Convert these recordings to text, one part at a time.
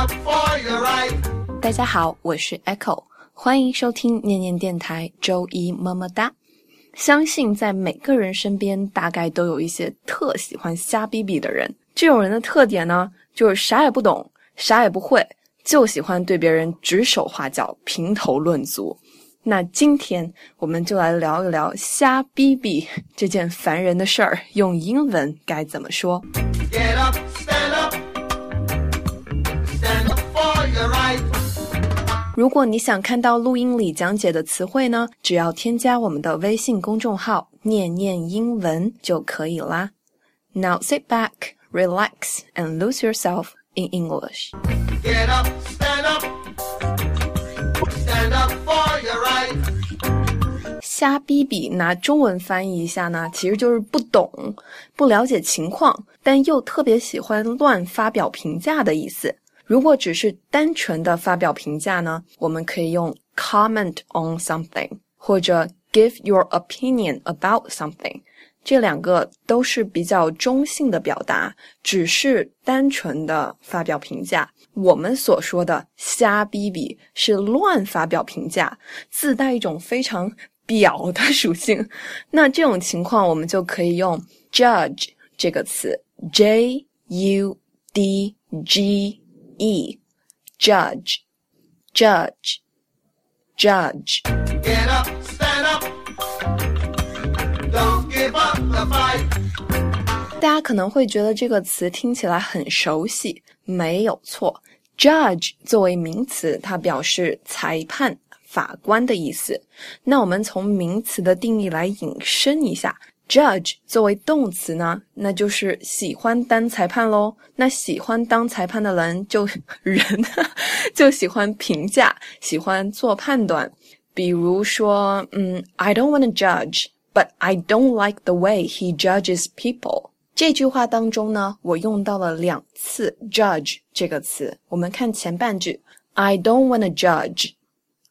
up for your right. 大家好，我是 Echo，欢迎收听念念电台周一么么哒。相信在每个人身边，大概都有一些特喜欢瞎逼逼的人。这种人的特点呢，就是啥也不懂，啥也不会，就喜欢对别人指手画脚、评头论足。那今天我们就来聊一聊瞎逼逼这件烦人的事儿，用英文该怎么说？Get up, stand 如果你想看到录音里讲解的词汇呢，只要添加我们的微信公众号“念念英文”就可以啦。Now sit back, relax, and lose yourself in English. Get up, stand up. Stand up for your right. 瞎逼逼，拿中文翻译一下呢，其实就是不懂、不了解情况，但又特别喜欢乱发表评价的意思。如果只是单纯的发表评价呢，我们可以用 comment on something 或者 give your opinion about something，这两个都是比较中性的表达，只是单纯的发表评价。我们所说的瞎逼逼是乱发表评价，自带一种非常表的属性。那这种情况，我们就可以用 judge 这个词，j u d g e，judge，judge，judge。Get up, stand up. Don't give up the fight. 大家可能会觉得这个词听起来很熟悉，没有错。Judge 作为名词，它表示裁判、法官的意思。那我们从名词的定义来引申一下，Judge 作为动词呢，那就是喜欢当裁判喽。那喜欢当裁判的人就人就喜欢评价，喜欢做判断。比如说，嗯，I don't want to judge, but I don't like the way he judges people。这句话当中呢，我用到了两次 “judge” 这个词。我们看前半句，I don't want to judge。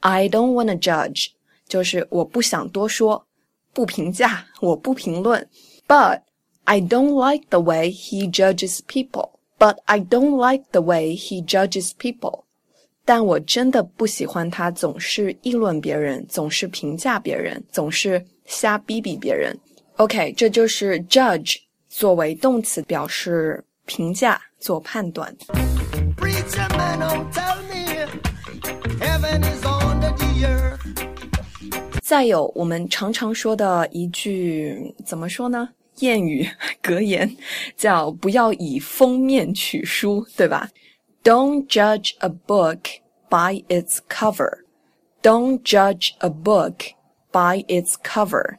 I don't want to judge，就是我不想多说，不评价，我不评论。But I don't like the way he judges people. But I don't like the way he judges people. 但我真的不喜欢他总是议论别人，总是评价别人，总是瞎逼逼别人。OK，这就是 judge 作为动词表示评价、做判断。 Preacher man, don't tell me heaven is under the earth. 再有，我们常常说的一句怎么说呢？谚语格言叫“不要以封面取书”，对吧？Don't judge a book by its cover. Don't judge a book by its cover.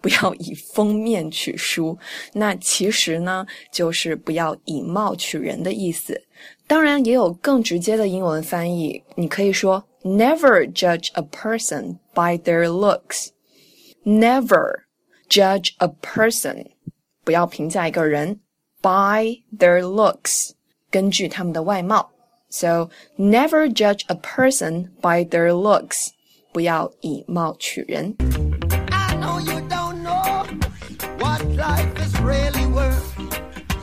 不要以封面取书。那其实呢，就是不要以貌取人的意思。当然，也有更直接的英文翻译，你可以说 Never judge a person by their looks. Never judge a person. 不要评价一个人 by their looks. 根据他们的外貌。So never judge a person by their looks. 不要以貌取人。 I know you don't know what life is really worth.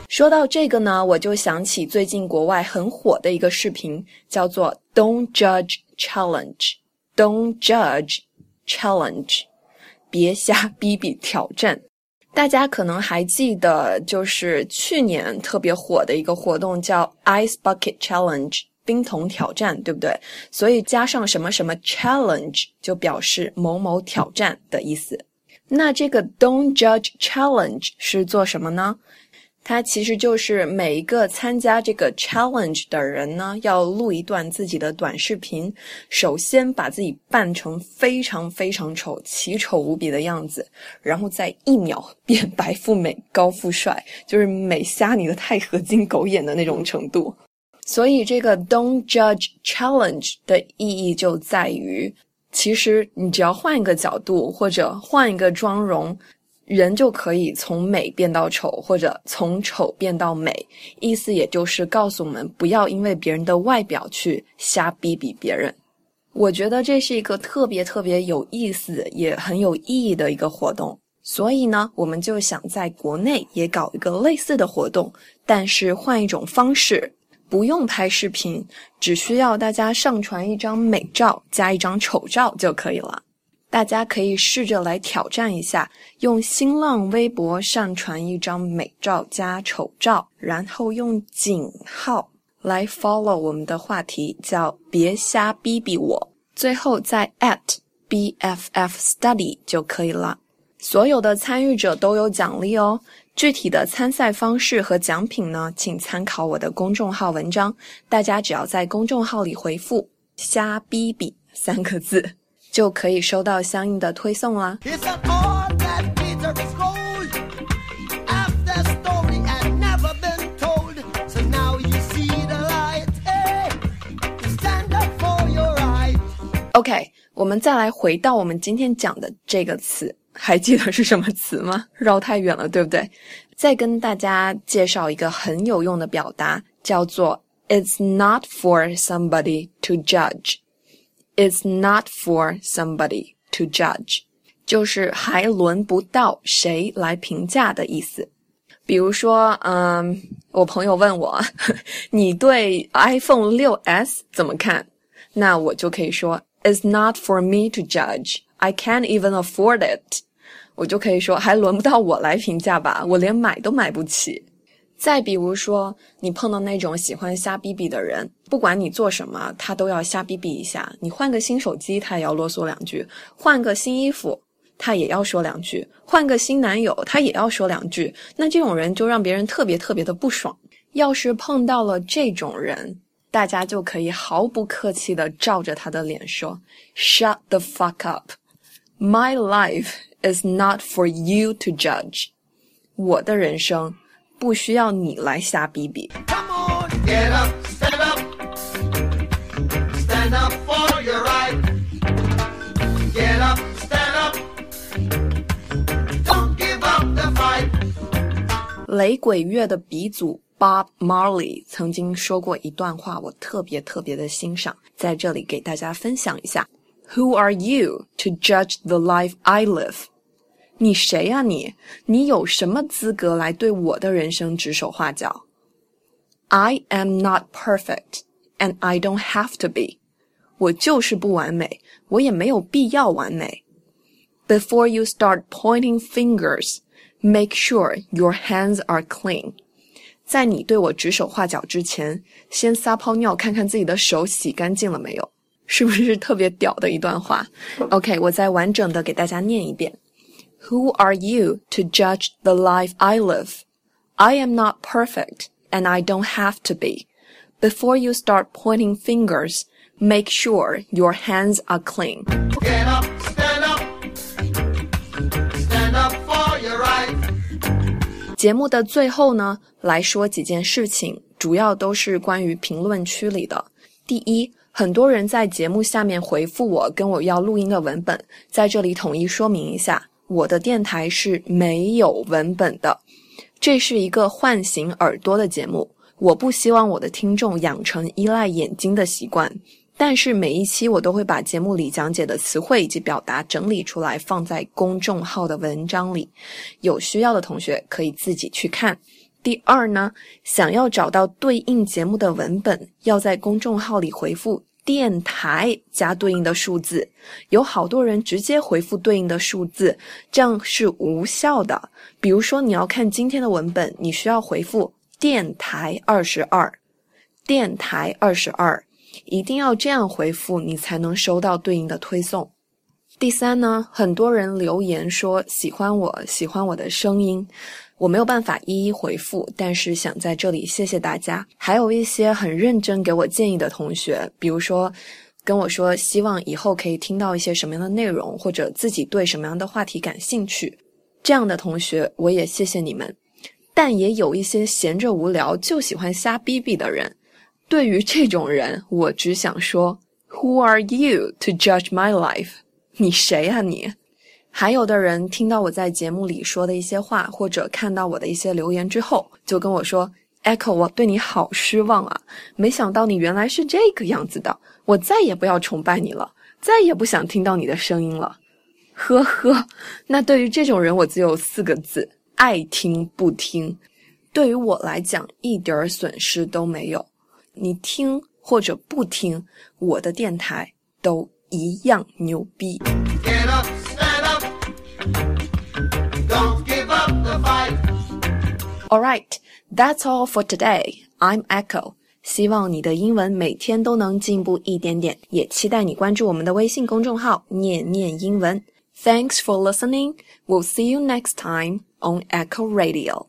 说到这个呢，我就想起最近国外很火的一个视频，叫做 "Don't Judge Challenge"。Don't Judge Challenge，别瞎逼逼挑战。大家可能还记得，就是去年特别火的一个活动叫 Ice Bucket Challenge。冰桶挑战，对不对？所以加上什么什么 challenge 就表示某某挑战的意思。那这个 Don't Judge Challenge 是做什么呢？它其实就是每一个参加这个 challenge 的人呢，要录一段自己的短视频。首先把自己扮成非常非常丑、奇丑无比的样子，然后在一秒变白富美、高富帅，就是美瞎你的钛合金狗眼的那种程度。所以这个 Don't Judge Challenge 的意义就在于，其实你只要换一个角度或者换一个妆容。人就可以从美变到丑，或者从丑变到美。意思也就是告诉我们，不要因为别人的外表去瞎逼逼别人。我觉得这是一个特别特别有意思，也很有意义的一个活动。所以呢，我们就想在国内也搞一个类似的活动，但是换一种方式。不用拍视频，只需要大家上传一张美照加一张丑照就可以了。大家可以试着来挑战一下，用新浪微博上传一张美照加丑照，然后用井号来 follow 我们的话题，叫别瞎逼逼我，最后再 at bff study 就可以了。所有的参与者都有奖励哦。具体的参赛方式和奖品呢，请参考我的公众号文章。大家只要在公众号里回复“瞎逼逼”三个字。就可以收到相应的推送啦。OK，我们再来回到我们今天讲的这个词，还记得是什么词吗？绕太远了，对不对？再跟大家介绍一个很有用的表达，叫做 "It's not for somebody to judge." It's not for somebody to judge，就是还轮不到谁来评价的意思。比如说，嗯，我朋友问我，你对 iPhone 六 S 怎么看？那我就可以说，It's not for me to judge. I can't even afford it。我就可以说，还轮不到我来评价吧，我连买都买不起。 再比如说，你碰到那种喜欢瞎逼逼的人，不管你做什么，他都要瞎逼逼一下。你换个新手机，他也要啰嗦两句；换个新衣服，他也要说两句；换个新男友，他也要说两句。那这种人就让别人特别特别的不爽。要是碰到了这种人，大家就可以毫不客气的照着他的脸说：“Shut the fuck up! My life is not for you to judge。”我的人生。不需要你来瞎逼逼。雷鬼乐的鼻祖 Bob Marley 曾经说过一段话，我特别特别的欣赏，在这里给大家分享一下。：Who are you to judge the life I live？你谁呀你？你有什么资格来对我的人生指手画脚？I am not perfect, and I don't have to be。我就是不完美，我也没有必要完美。Before you start pointing fingers, make sure your hands are clean。在你对我指手画脚之前，先撒泡尿看看自己的手洗干净了没有？是不是特别屌的一段话？OK，我再完整的给大家念一遍。Who are you to judge the life I live? I am not perfect, and I don't have to be. Before you start pointing fingers, make sure your hands are clean. Get up, stand up, stand up for your right. 节目的最后呢，来说几件事情，主要都是关于评论区里的。第一，很多人在节目下面回复我，跟我要录音的文本，在这里统一说明一下。 我的电台是没有文本的，这是一个唤醒耳朵的节目。我不希望我的听众养成依赖眼睛的习惯，但是每一期我都会把节目里讲解的词汇以及表达整理出来，放在公众号的文章里。有需要的同学可以自己去看。第二呢，想要找到对应节目的文本，要在公众号里回复。电台加对应的数字，有好多人直接回复对应的数字，这样是无效的。比如说，你要看今天的文本，你需要回复电台二十二，电台二十二，一定要这样回复，你才能收到对应的推送。第三呢，很多人留言说喜欢我，喜欢我的声音。我没有办法一一回复，但是想在这里谢谢大家。还有一些很认真给我建议的同学，比如说跟我说希望以后可以听到一些什么样的内容，或者自己对什么样的话题感兴趣，这样的同学我也谢谢你们。但也有一些闲着无聊就喜欢瞎逼逼的人，对于这种人，我只想说：Who are you to judge my life？你谁啊你？还有的人听到我在节目里说的一些话，或者看到我的一些留言之后，就跟我说：“Echo，我对你好失望啊！没想到你原来是这个样子的，我再也不要崇拜你了，再也不想听到你的声音了。”呵呵，那对于这种人，我只有四个字：爱听不听。对于我来讲，一点儿损失都没有，你听或者不听我的电台都一样牛逼。All right, that's all for today. I'm Echo. 希望你的英文每天都能进步一点点，也期待你关注我们的微信公众号“念念英文”。Thanks for listening. We'll see you next time on Echo Radio.